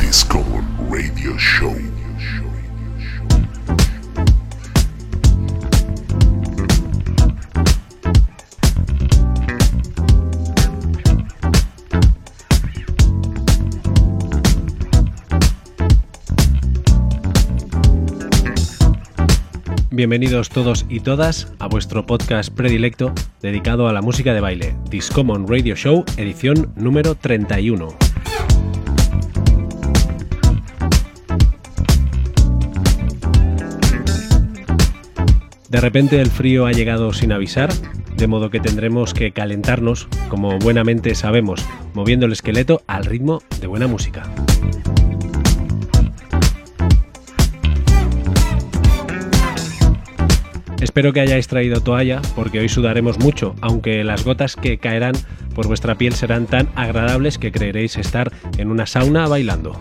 Discover Radio Show. Bienvenidos todos y todas a vuestro podcast predilecto dedicado a la música de baile, Discommon Radio Show, edición número 31. De repente el frío ha llegado sin avisar, de modo que tendremos que calentarnos, como buenamente sabemos, moviendo el esqueleto al ritmo de buena música. Espero que hayáis traído toalla porque hoy sudaremos mucho, aunque las gotas que caerán por vuestra piel serán tan agradables que creeréis estar en una sauna bailando.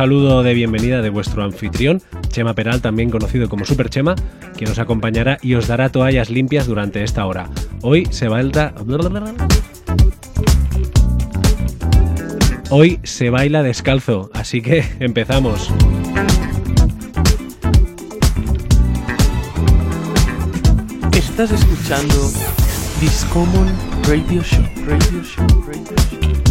Saludo de bienvenida de vuestro anfitrión, Chema Peral, también conocido como Super Chema, que nos acompañará y os dará toallas limpias durante esta hora. Hoy se baila... Hoy se baila descalzo, así que empezamos. Estás escuchando Discommon Radio Show. Radio Show. Radio Show.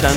Estás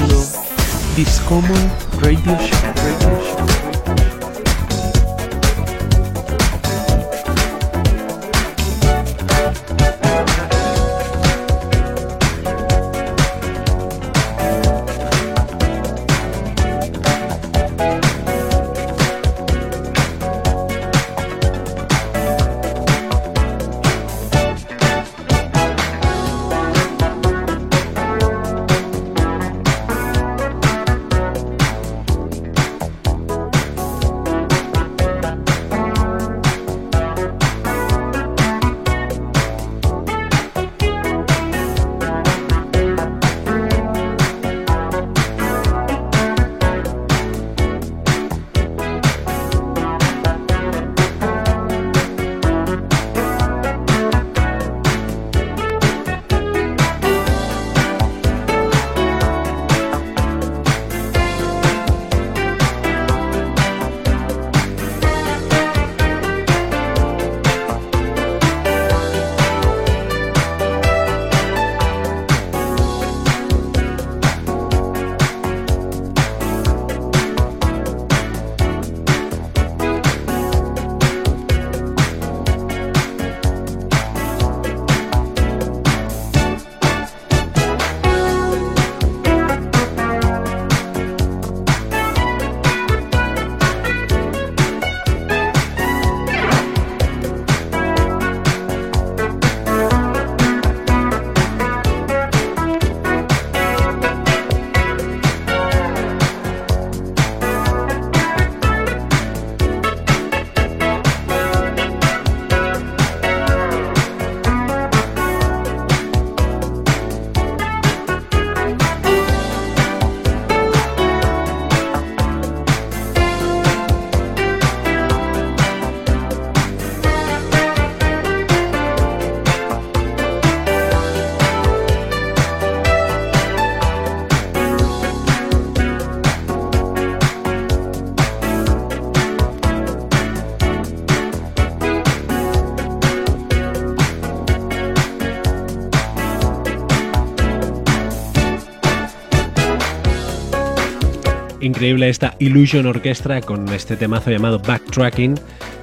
Increíble esta Illusion Orchestra con este temazo llamado Backtracking,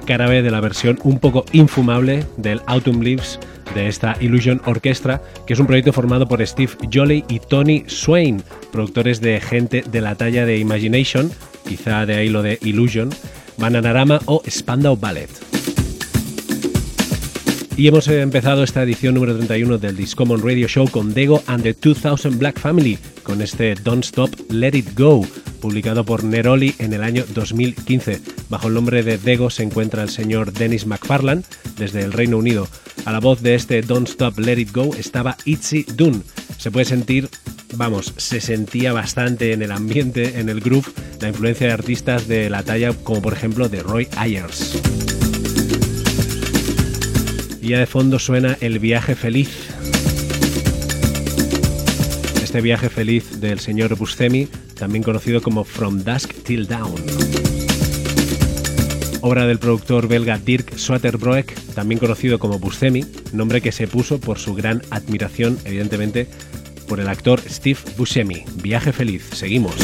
B de la versión un poco infumable del Autumn Leaves de esta Illusion Orchestra, que es un proyecto formado por Steve Jolly y Tony Swain, productores de gente de la talla de Imagination, quizá de ahí lo de Illusion, Bananarama o Spandau Ballet. Y hemos empezado esta edición número 31 del Discommon Radio Show con Dego and the 2000 Black Family, con este Don't Stop, Let It Go, publicado por Neroli en el año 2015. Bajo el nombre de Dego se encuentra el señor Dennis McFarland, desde el Reino Unido. A la voz de este Don't Stop, Let It Go estaba Itzy Dunn. Se puede sentir, vamos, se sentía bastante en el ambiente, en el groove, la influencia de artistas de la talla como por ejemplo de Roy Ayers. Y ya de fondo suena El viaje feliz. Este viaje feliz del señor Buscemi, también conocido como From Dusk Till Dawn. Obra del productor belga Dirk Swatterbroek, también conocido como Buscemi, nombre que se puso por su gran admiración, evidentemente, por el actor Steve Buscemi. Viaje feliz, seguimos.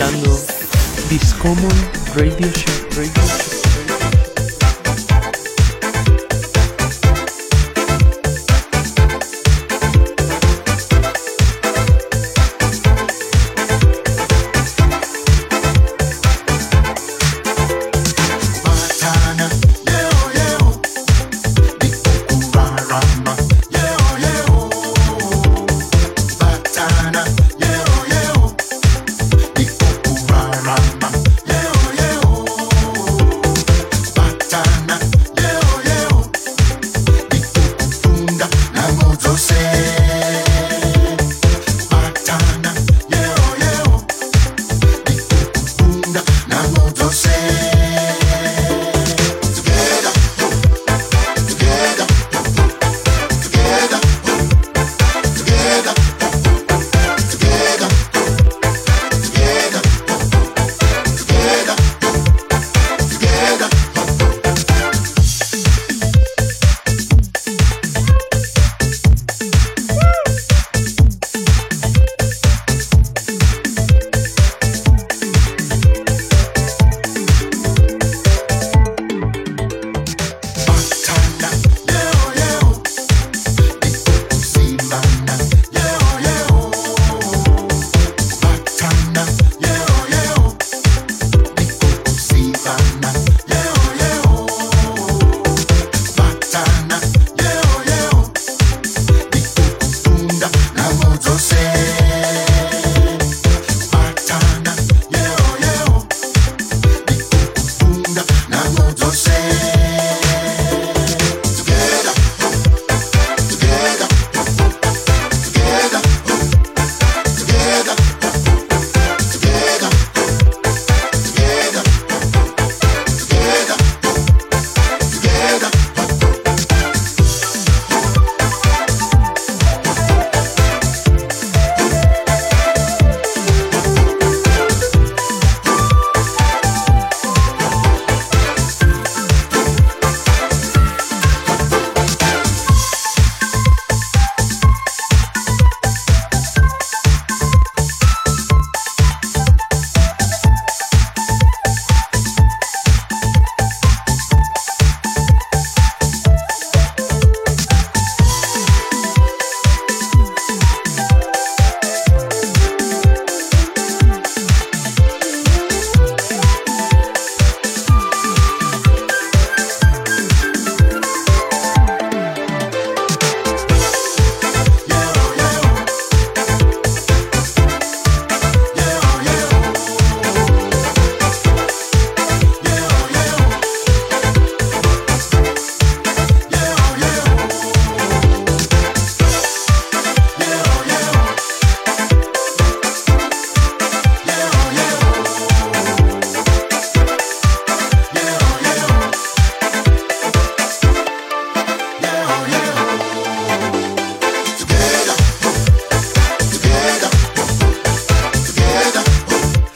Escuchando Discommon Radio Show. Radio Show.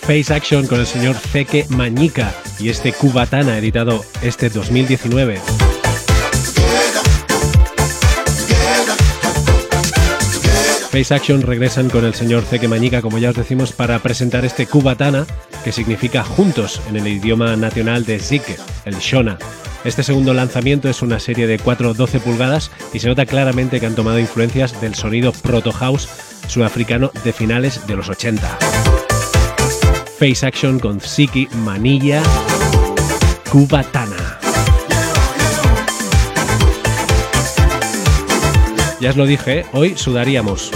Face Action con el señor Zeke Mañica y este Cubatana editado este 2019. Face Action regresan con el señor Zeke Mañica, como ya os decimos, para presentar este Cubatana, que significa juntos en el idioma nacional de Zike, el Shona. Este segundo lanzamiento es una serie de 4-12 pulgadas y se nota claramente que han tomado influencias del sonido proto house sudafricano de finales de los 80. Face Action con Ziki Manilla Cubatana. Ya os lo dije, hoy sudaríamos.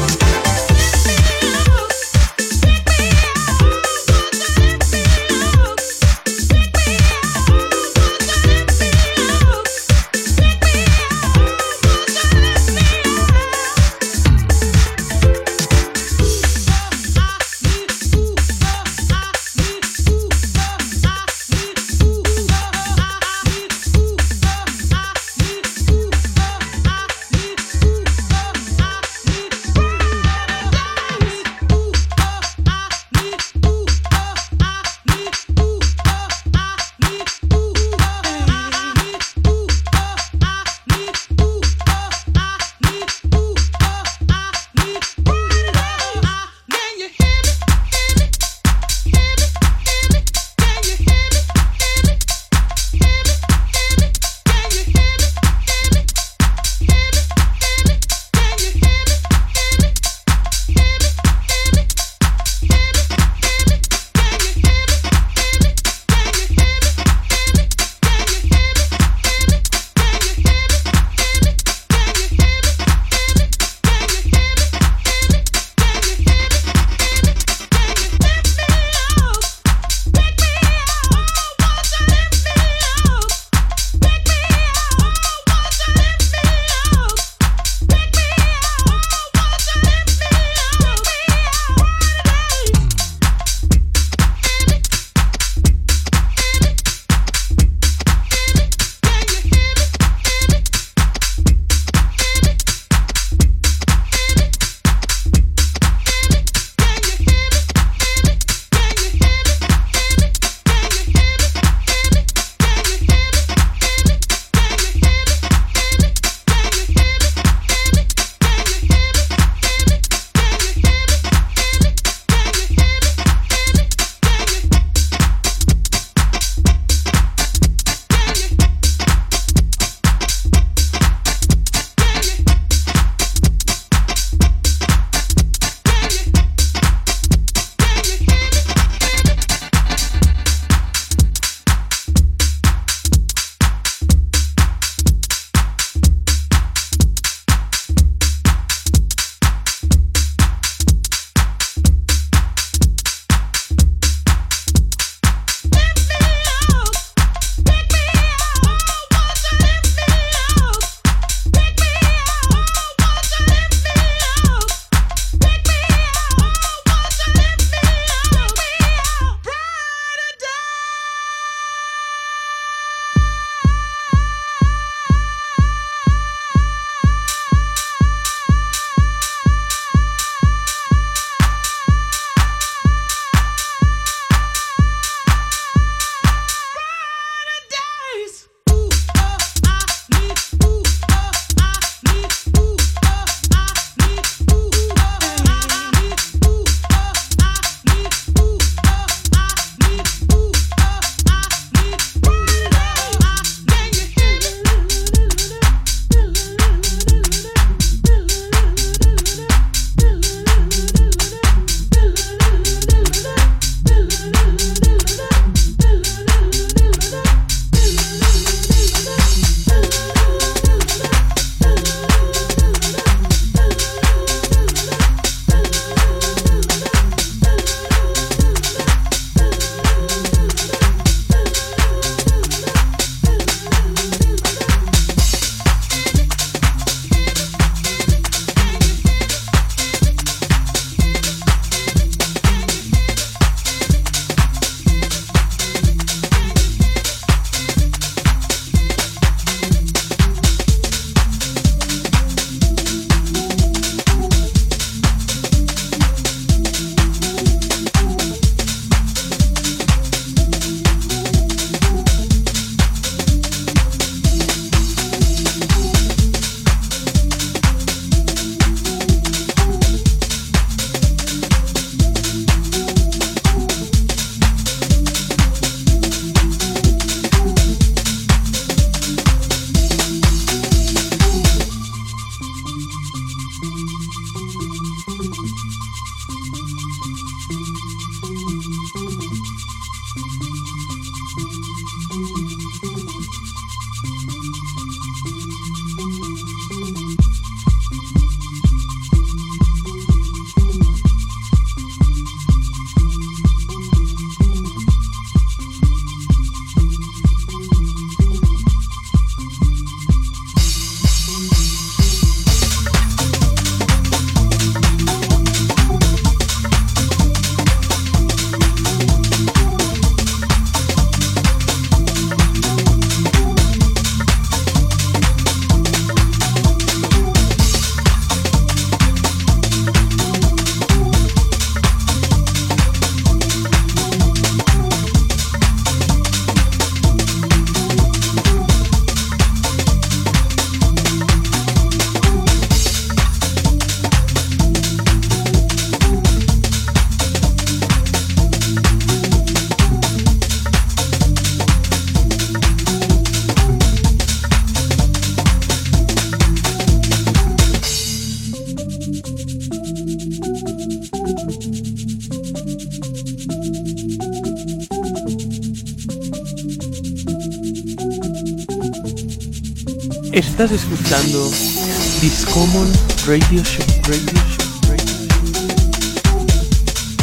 Radio.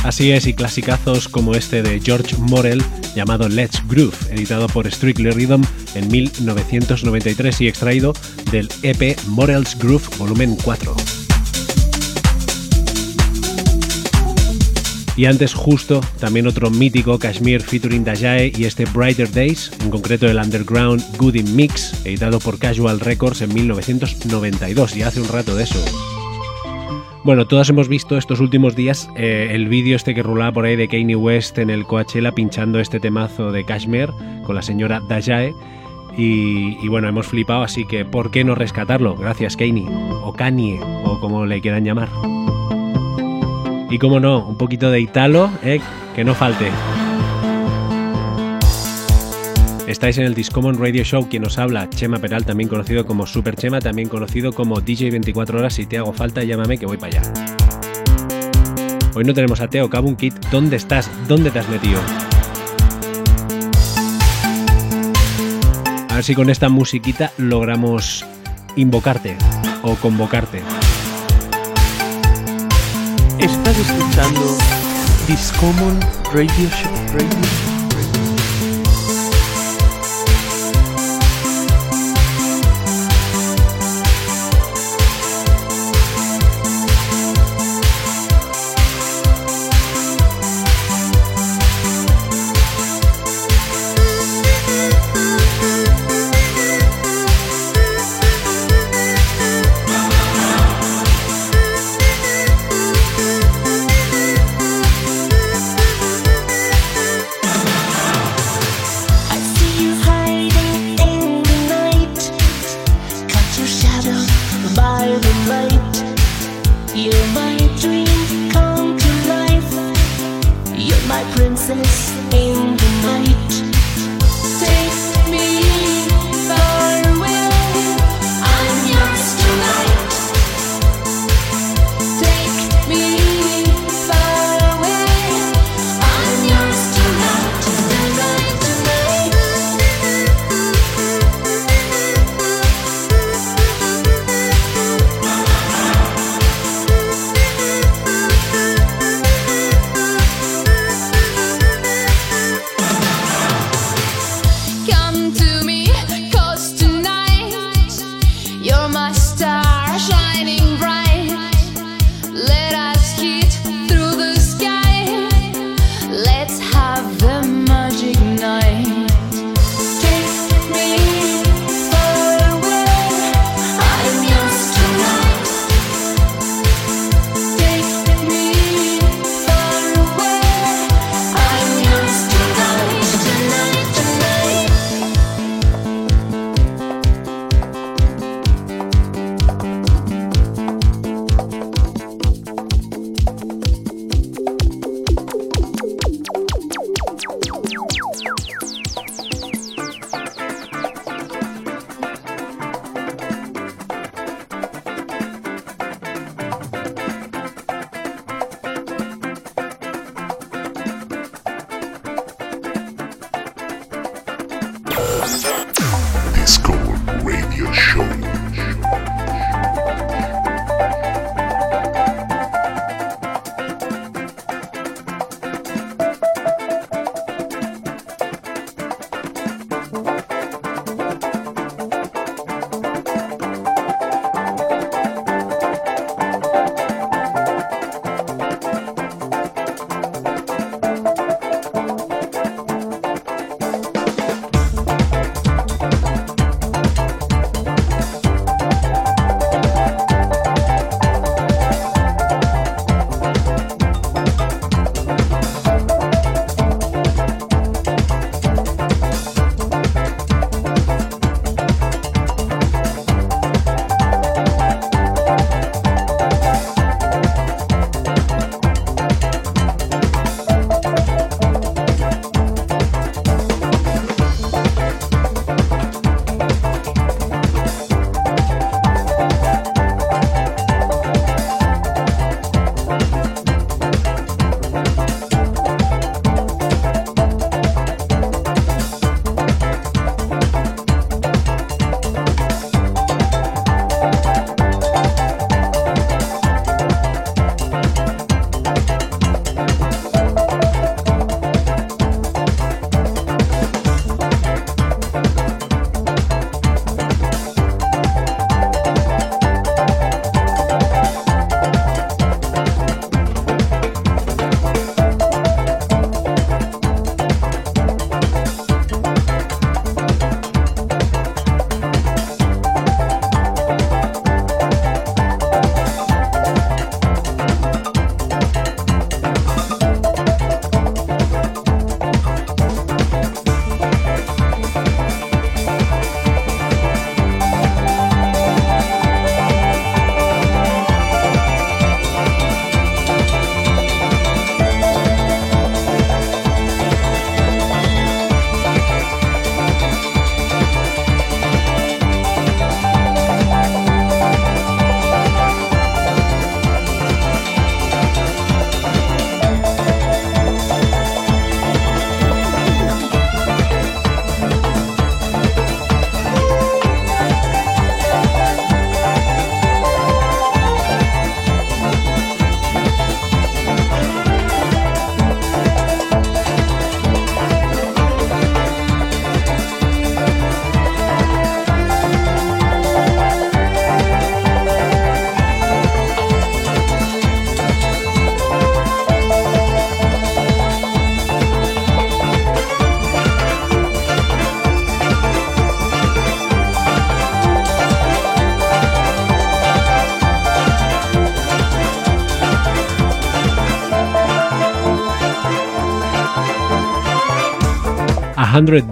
Así es, y clasicazos como este de George Morel llamado Let's Groove, editado por Strictly Rhythm en 1993 y extraído del EP Morel's Groove Volumen 4. Y antes justo, también otro mítico Kashmir featuring Dajae y este Brighter Days, en concreto el Underground Goody Mix, editado por Casual Records en 1992, y hace un rato de eso. Bueno, todos hemos visto estos últimos días eh, el vídeo este que rulaba por ahí de Kanye West en el Coachella pinchando este temazo de Kashmir con la señora Dajae. Y, y, bueno, hemos flipado, así que ¿por qué no rescatarlo? Gracias Kanye, o Kanye, o como le quieran llamar. Y como no, un poquito de Italo, ¿eh? que no falte. Estáis en el Discommon Radio Show, quien os habla, Chema Peral, también conocido como Super Chema, también conocido como DJ 24 horas. Si te hago falta, llámame que voy para allá. Hoy no tenemos a Teo Cabun Kit. ¿Dónde estás? ¿Dónde te has metido? A ver si con esta musiquita logramos invocarte o convocarte. Estás escuchando Discommon Radio Show. Radio Show.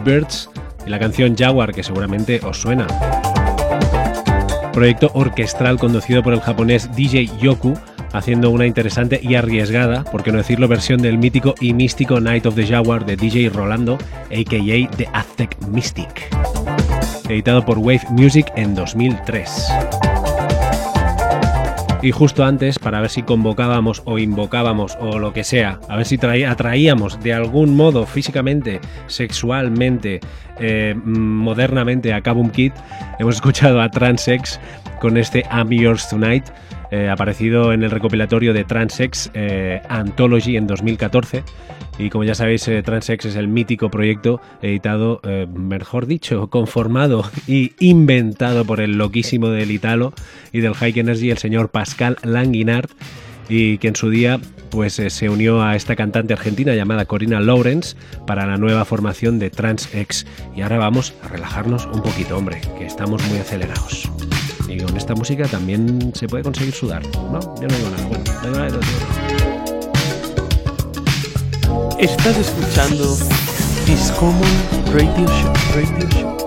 Birds y la canción Jaguar, que seguramente os suena. Proyecto orquestral conducido por el japonés DJ Yoku, haciendo una interesante y arriesgada, por qué no decirlo, versión del mítico y místico Night of the Jaguar de DJ Rolando, aka The Aztec Mystic, editado por Wave Music en 2003. Y justo antes, para ver si convocábamos o invocábamos o lo que sea, a ver si atraíamos de algún modo físicamente, sexualmente, eh, modernamente a Kabum Kid, hemos escuchado a Transex con este I'm Yours Tonight, eh, aparecido en el recopilatorio de Transex eh, Anthology en 2014 y como ya sabéis, eh, Transex es el mítico proyecto editado, eh, mejor dicho, conformado y inventado por el loquísimo del Italo y del High Energy, el señor Pascal Languinart, y que en su día pues eh, se unió a esta cantante argentina llamada Corina Lawrence para la nueva formación de Transex. Y ahora vamos a relajarnos un poquito, hombre, que estamos muy acelerados. Y con esta música también se puede conseguir sudar, ¿no? Yo no digo nada, bueno, no digo nada. Estás escuchando Discommon Radio Show. Radio Show.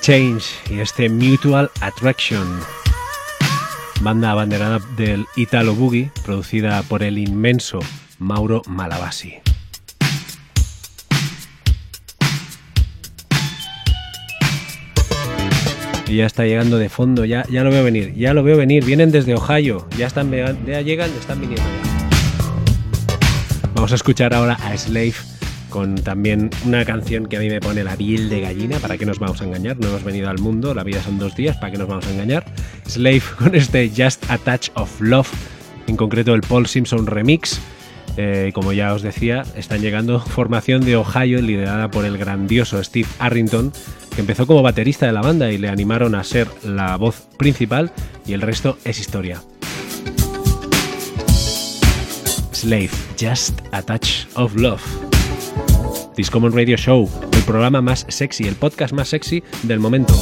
Change y este Mutual Attraction, banda abanderada del Italo Boogie, producida por el inmenso Mauro Malavasi. Y ya está llegando de fondo, ya, ya lo veo venir, ya lo veo venir, vienen desde Ohio, ya están ya llegan, están viniendo Vamos a escuchar ahora a Slave con también una canción que a mí me pone la piel de gallina, ¿para qué nos vamos a engañar? No hemos venido al mundo, la vida son dos días, ¿para qué nos vamos a engañar? Slave con este Just a Touch of Love, en concreto el Paul Simpson Remix. Eh, como ya os decía, están llegando formación de Ohio liderada por el grandioso Steve Arrington, que empezó como baterista de la banda y le animaron a ser la voz principal y el resto es historia. Slave, Just a Touch of Love. Discommon Radio Show, el programa más sexy, el podcast más sexy del momento.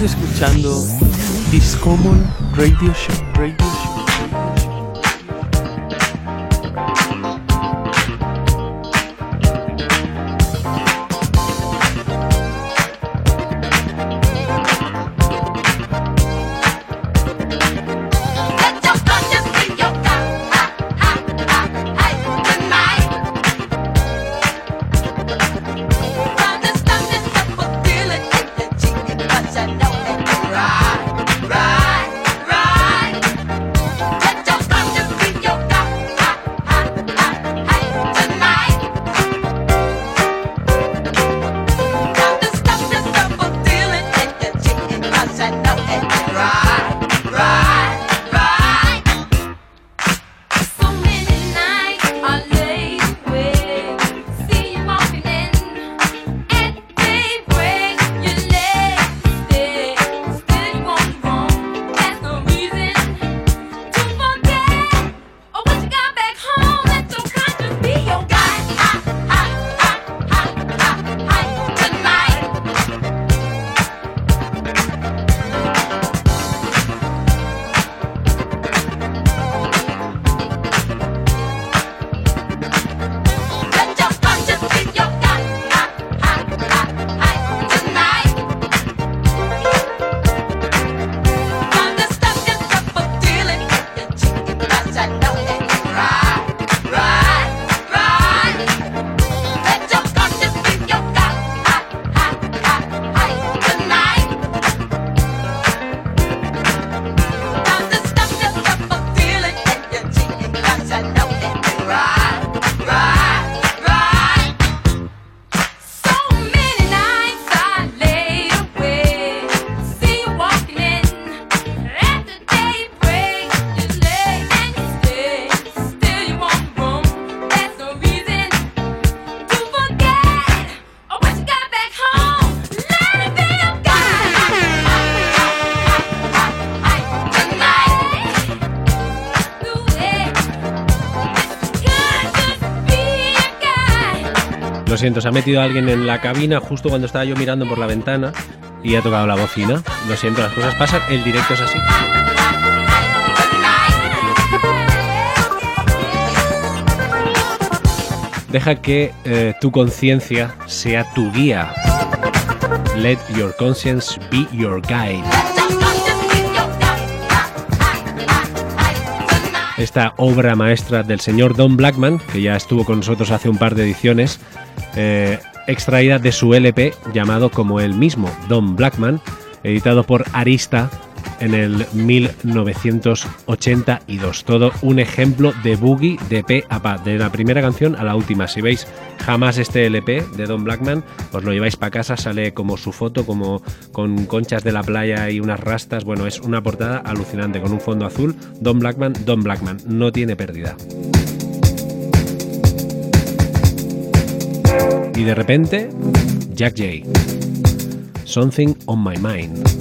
Estás escuchando Discommon Radio Show. Siento, se ha metido alguien en la cabina justo cuando estaba yo mirando por la ventana y ha tocado la bocina. Lo siento, las cosas pasan, el directo es así. Deja que eh, tu conciencia sea tu guía. Let your conscience be your guide. Esta obra maestra del señor Don Blackman, que ya estuvo con nosotros hace un par de ediciones, eh, extraída de su LP llamado como él mismo, Don Blackman, editado por Arista en el 1982. Todo un ejemplo de boogie de P a pa, de la primera canción a la última. Si veis jamás este LP de Don Blackman, os lo lleváis para casa, sale como su foto, como con conchas de la playa y unas rastas. Bueno, es una portada alucinante con un fondo azul. Don Blackman, Don Blackman, no tiene pérdida. Y de repente, Jack J. Something on my mind.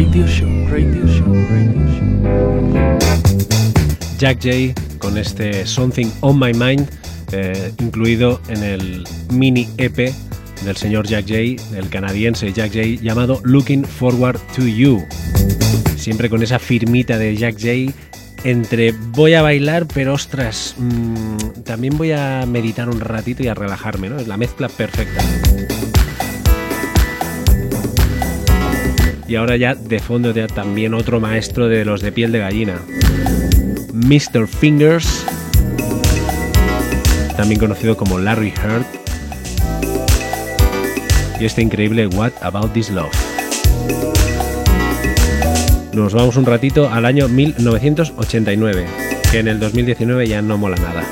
Radio Show, Radio Show, Radio Show. Jack J con este Something on My Mind, eh, incluido en el mini EP del señor Jack J, el canadiense Jack J, llamado Looking Forward to You. Siempre con esa firmita de Jack J entre voy a bailar, pero ostras, mmm, también voy a meditar un ratito y a relajarme, ¿no? Es la mezcla perfecta. Y ahora ya de fondo ya también otro maestro de los de piel de gallina. Mr. Fingers, también conocido como Larry Heard. Y este increíble What About This Love. Nos vamos un ratito al año 1989, que en el 2019 ya no mola nada.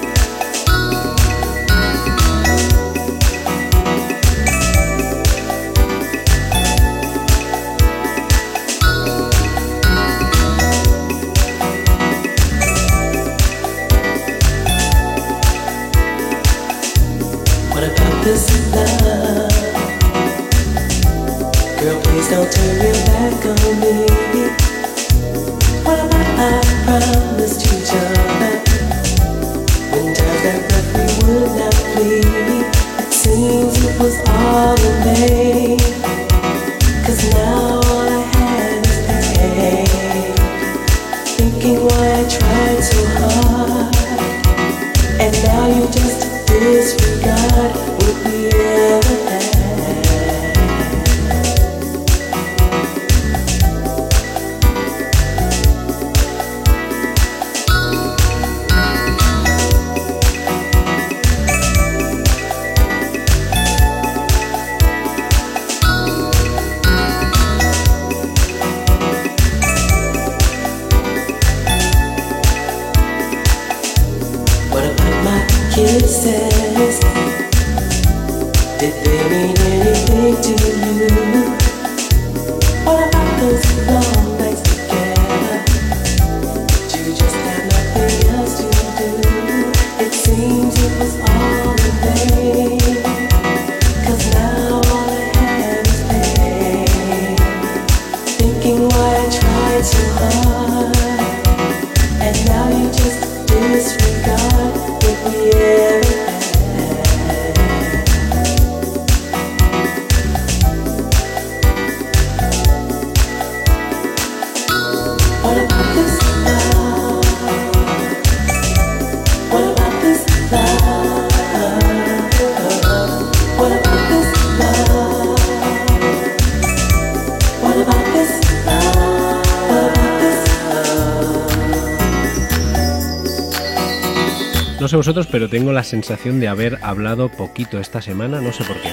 Vosotros, pero tengo la sensación de haber hablado poquito esta semana, no sé por qué.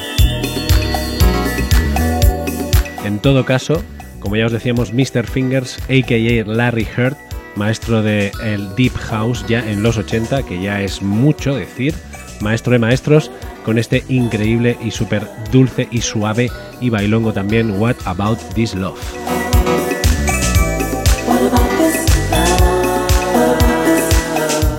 En todo caso, como ya os decíamos, Mr. Fingers, aka Larry Heard, maestro del el Deep House ya en los 80, que ya es mucho decir, maestro de maestros, con este increíble y súper dulce y suave y bailongo también, What About This Love.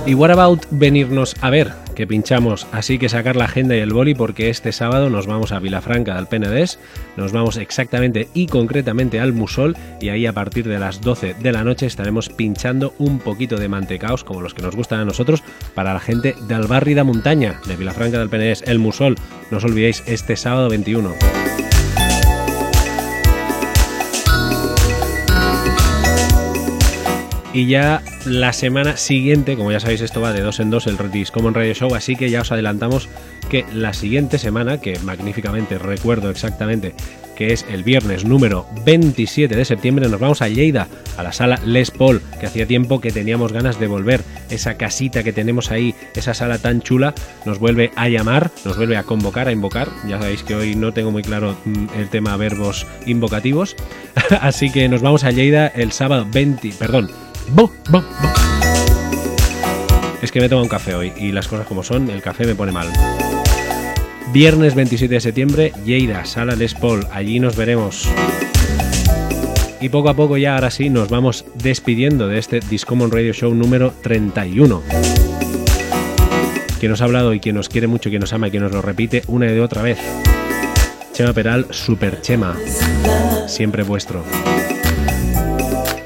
Y what about venirnos a ver, que pinchamos, así que sacar la agenda y el boli porque este sábado nos vamos a Vilafranca del Penedés, nos vamos exactamente y concretamente al Musol y ahí a partir de las 12 de la noche estaremos pinchando un poquito de mantecaos como los que nos gustan a nosotros para la gente del barri de Montaña de Vilafranca del Penedés, el Musol, no os olvidéis este sábado 21. Y ya la semana siguiente, como ya sabéis, esto va de dos en dos el Discommon Radio Show, así que ya os adelantamos que la siguiente semana, que magníficamente recuerdo exactamente que es el viernes número 27 de septiembre, nos vamos a Lleida, a la sala Les Paul, que hacía tiempo que teníamos ganas de volver. Esa casita que tenemos ahí, esa sala tan chula, nos vuelve a llamar, nos vuelve a convocar, a invocar. Ya sabéis que hoy no tengo muy claro mm, el tema verbos invocativos. Así que nos vamos a Lleida el sábado 20, perdón, Es que me tomo un café hoy y las cosas como son, el café me pone mal. Viernes 27 de septiembre, Lleida, Sala Les Paul, allí nos veremos. Y poco a poco ya ahora sí nos vamos despidiendo de este Discommon Radio Show número 31. Quien nos ha hablado y quien nos quiere mucho, quien nos ama y quien nos lo repite una y de otra vez. Chema Peral, Super Chema. Siempre vuestro.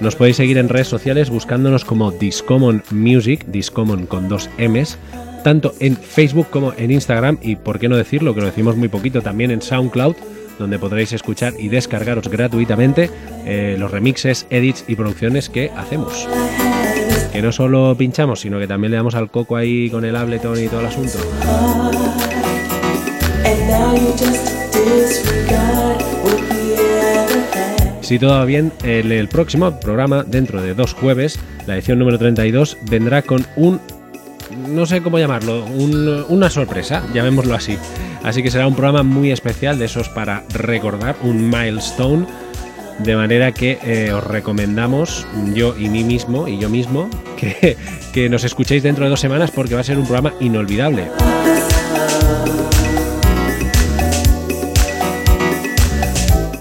Nos podéis seguir en redes sociales buscándonos como Discommon Music, Discommon con dos M's, tanto en Facebook como en Instagram y, por qué no decirlo, que lo decimos muy poquito, también en SoundCloud, donde podréis escuchar y descargaros gratuitamente eh, los remixes, edits y producciones que hacemos. Que no solo pinchamos, sino que también le damos al coco ahí con el Ableton y todo el asunto. Si todo va bien, el, próximo programa, dentro de dos jueves, la edición número 32, vendrá con un... No sé cómo llamarlo, un- una sorpresa, llamémoslo así. Así que será un programa muy especial, de esos para recordar, un milestone. De manera que eh, os recomendamos, yo y mí mismo, y yo mismo, que, que nos escuchéis dentro de dos semanas porque va a ser un programa inolvidable.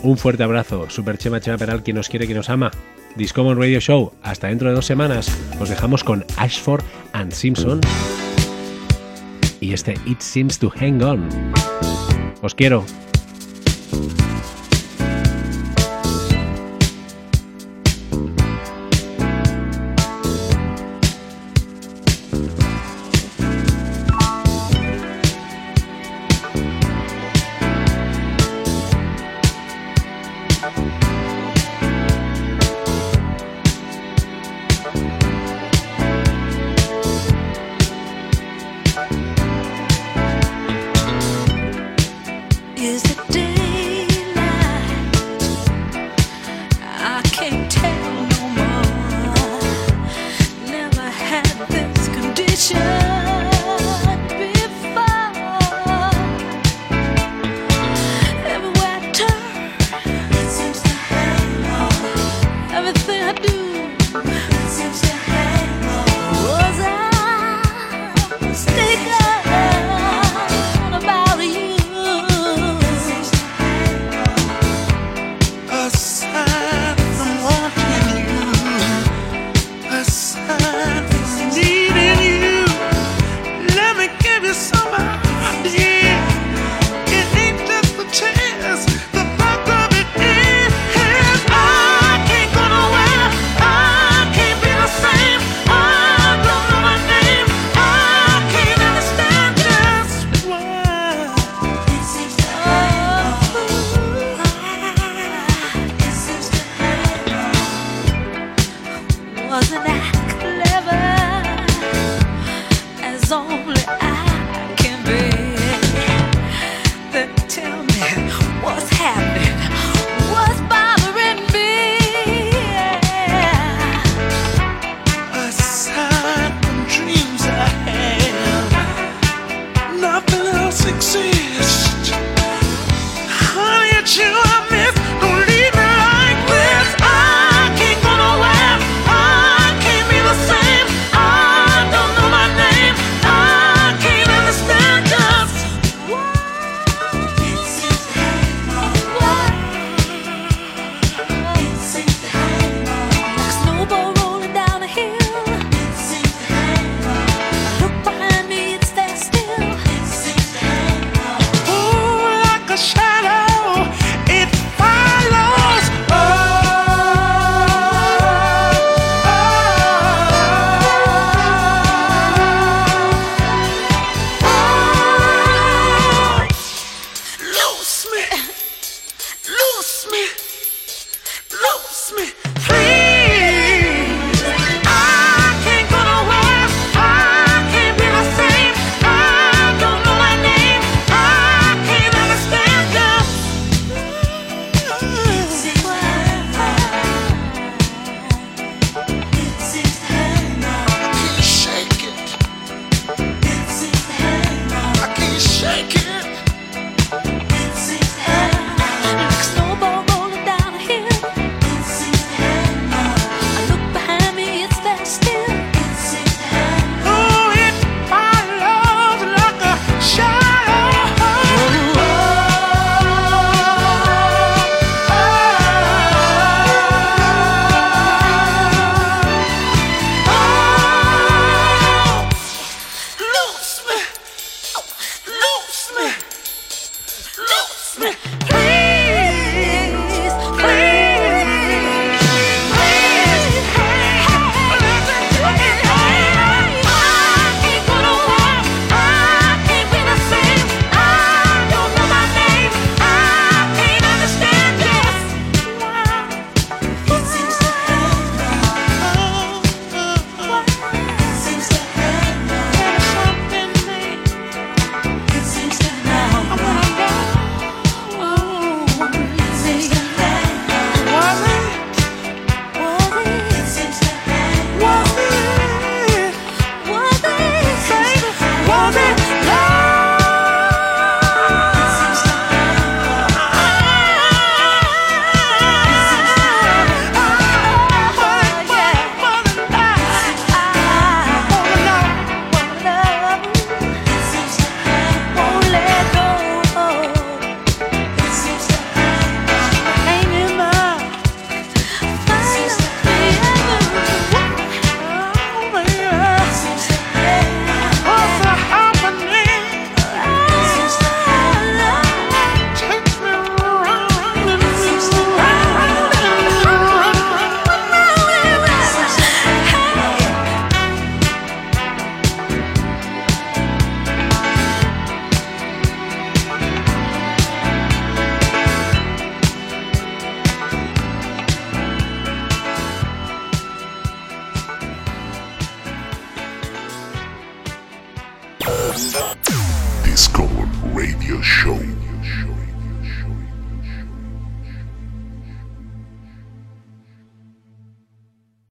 Un fuerte abrazo, Super Chema Chema Peral, quien nos quiere, quien nos ama. Discommon Radio Show, hasta dentro de dos semanas. Os dejamos con Ashford and Simpson. Y este It Seems to Hang On. Os quiero.